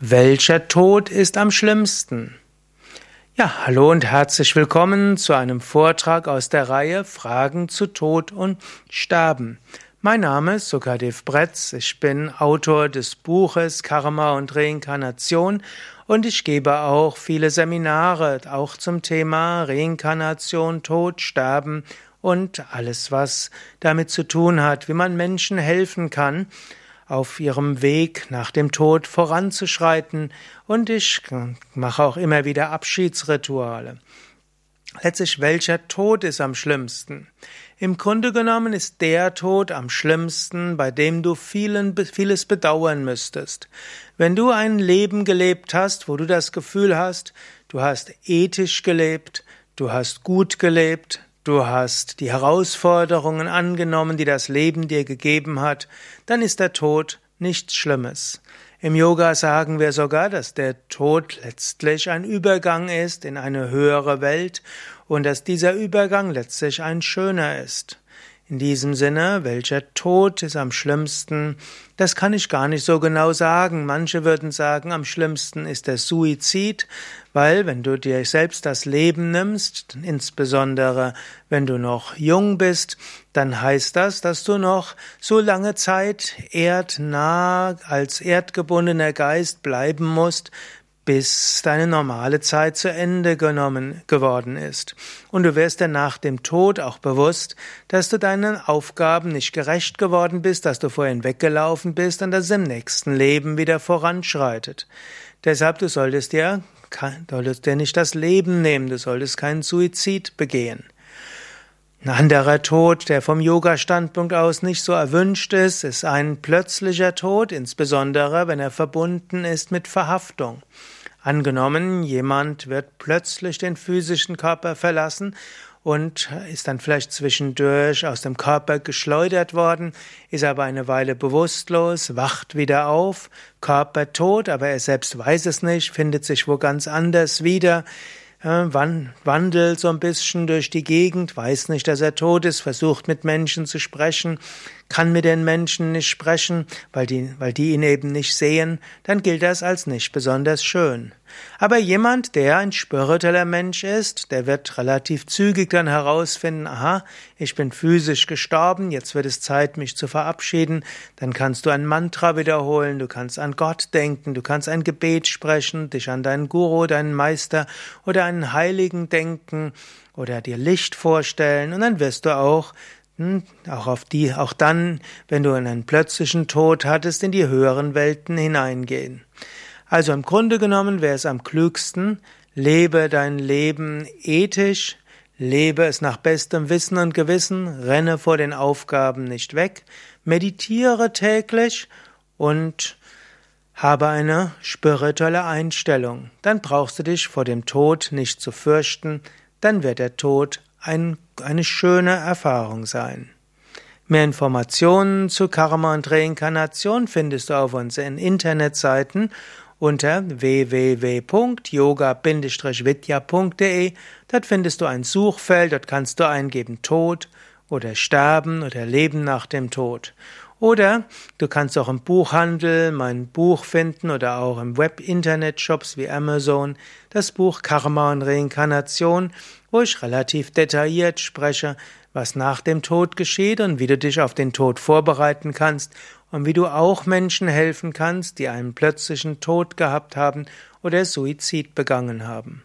Welcher Tod ist am schlimmsten? Ja, hallo und herzlich willkommen zu einem Vortrag aus der Reihe Fragen zu Tod und Sterben. Mein Name ist Sukadev Bretz, ich bin Autor des Buches Karma und Reinkarnation und ich gebe auch viele Seminare, auch zum Thema Reinkarnation, Tod, Sterben und alles, was damit zu tun hat, wie man Menschen helfen kann, auf ihrem Weg nach dem Tod voranzuschreiten und ich mache auch immer wieder Abschiedsrituale. Letztlich, welcher Tod ist am schlimmsten? Im Grunde genommen ist der Tod am schlimmsten, bei dem du vielen, vieles bedauern müsstest. Wenn du ein Leben gelebt hast, wo du das Gefühl hast, du hast ethisch gelebt, du hast gut gelebt, du hast die Herausforderungen angenommen, die das Leben dir gegeben hat, dann ist der Tod nichts Schlimmes. Im Yoga sagen wir sogar, dass der Tod letztlich ein Übergang ist in eine höhere Welt und dass dieser Übergang letztlich ein schöner ist. In diesem Sinne, welcher Tod ist am schlimmsten? Das kann ich gar nicht so genau sagen. Manche würden sagen, am schlimmsten ist der Suizid, weil wenn du dir selbst das Leben nimmst, insbesondere wenn du noch jung bist, dann heißt das, dass du noch so lange Zeit erdnah als erdgebundener Geist bleiben musst, bis deine normale Zeit zu Ende genommen geworden ist. Und du wirst dir nach dem Tod auch bewusst, dass du deinen Aufgaben nicht gerecht geworden bist, dass du vorhin weggelaufen bist und dass es im nächsten Leben wieder voranschreitet. Deshalb, du solltest dir, solltest dir nicht das Leben nehmen, du solltest keinen Suizid begehen. Ein anderer Tod, der vom Yoga-Standpunkt aus nicht so erwünscht ist, ist ein plötzlicher Tod, insbesondere wenn er verbunden ist mit Verhaftung. Angenommen, jemand wird plötzlich den physischen Körper verlassen und ist dann vielleicht zwischendurch aus dem Körper geschleudert worden, ist aber eine Weile bewusstlos, wacht wieder auf, Körper tot, aber er selbst weiß es nicht, findet sich wo ganz anders wieder, wandelt so ein bisschen durch die Gegend, weiß nicht, dass er tot ist, versucht mit Menschen zu sprechen, kann mit den Menschen nicht sprechen, weil die, weil die ihn eben nicht sehen, dann gilt das als nicht besonders schön. Aber jemand, der ein spiritueller Mensch ist, der wird relativ zügig dann herausfinden, aha, ich bin physisch gestorben, jetzt wird es Zeit, mich zu verabschieden, dann kannst du ein Mantra wiederholen, du kannst an Gott denken, du kannst ein Gebet sprechen, dich an deinen Guru, deinen Meister oder einen Heiligen denken oder dir Licht vorstellen und dann wirst du auch hm, auch auf die, auch dann, wenn du einen plötzlichen Tod hattest, in die höheren Welten hineingehen. Also im Grunde genommen wäre es am klügsten, lebe dein Leben ethisch, lebe es nach bestem Wissen und Gewissen, renne vor den Aufgaben nicht weg, meditiere täglich und habe eine spirituelle Einstellung. Dann brauchst du dich vor dem Tod nicht zu fürchten, dann wird der Tod ein, eine schöne Erfahrung sein. Mehr Informationen zu Karma und Reinkarnation findest du auf unseren Internetseiten unter www.yoga-vidya.de. Dort findest du ein Suchfeld, dort kannst du eingeben Tod oder Sterben oder Leben nach dem Tod. Oder du kannst auch im Buchhandel mein Buch finden oder auch im Web-Internet-Shops wie Amazon das Buch Karma und Reinkarnation, wo ich relativ detailliert spreche, was nach dem Tod geschieht und wie du dich auf den Tod vorbereiten kannst und wie du auch Menschen helfen kannst, die einen plötzlichen Tod gehabt haben oder Suizid begangen haben.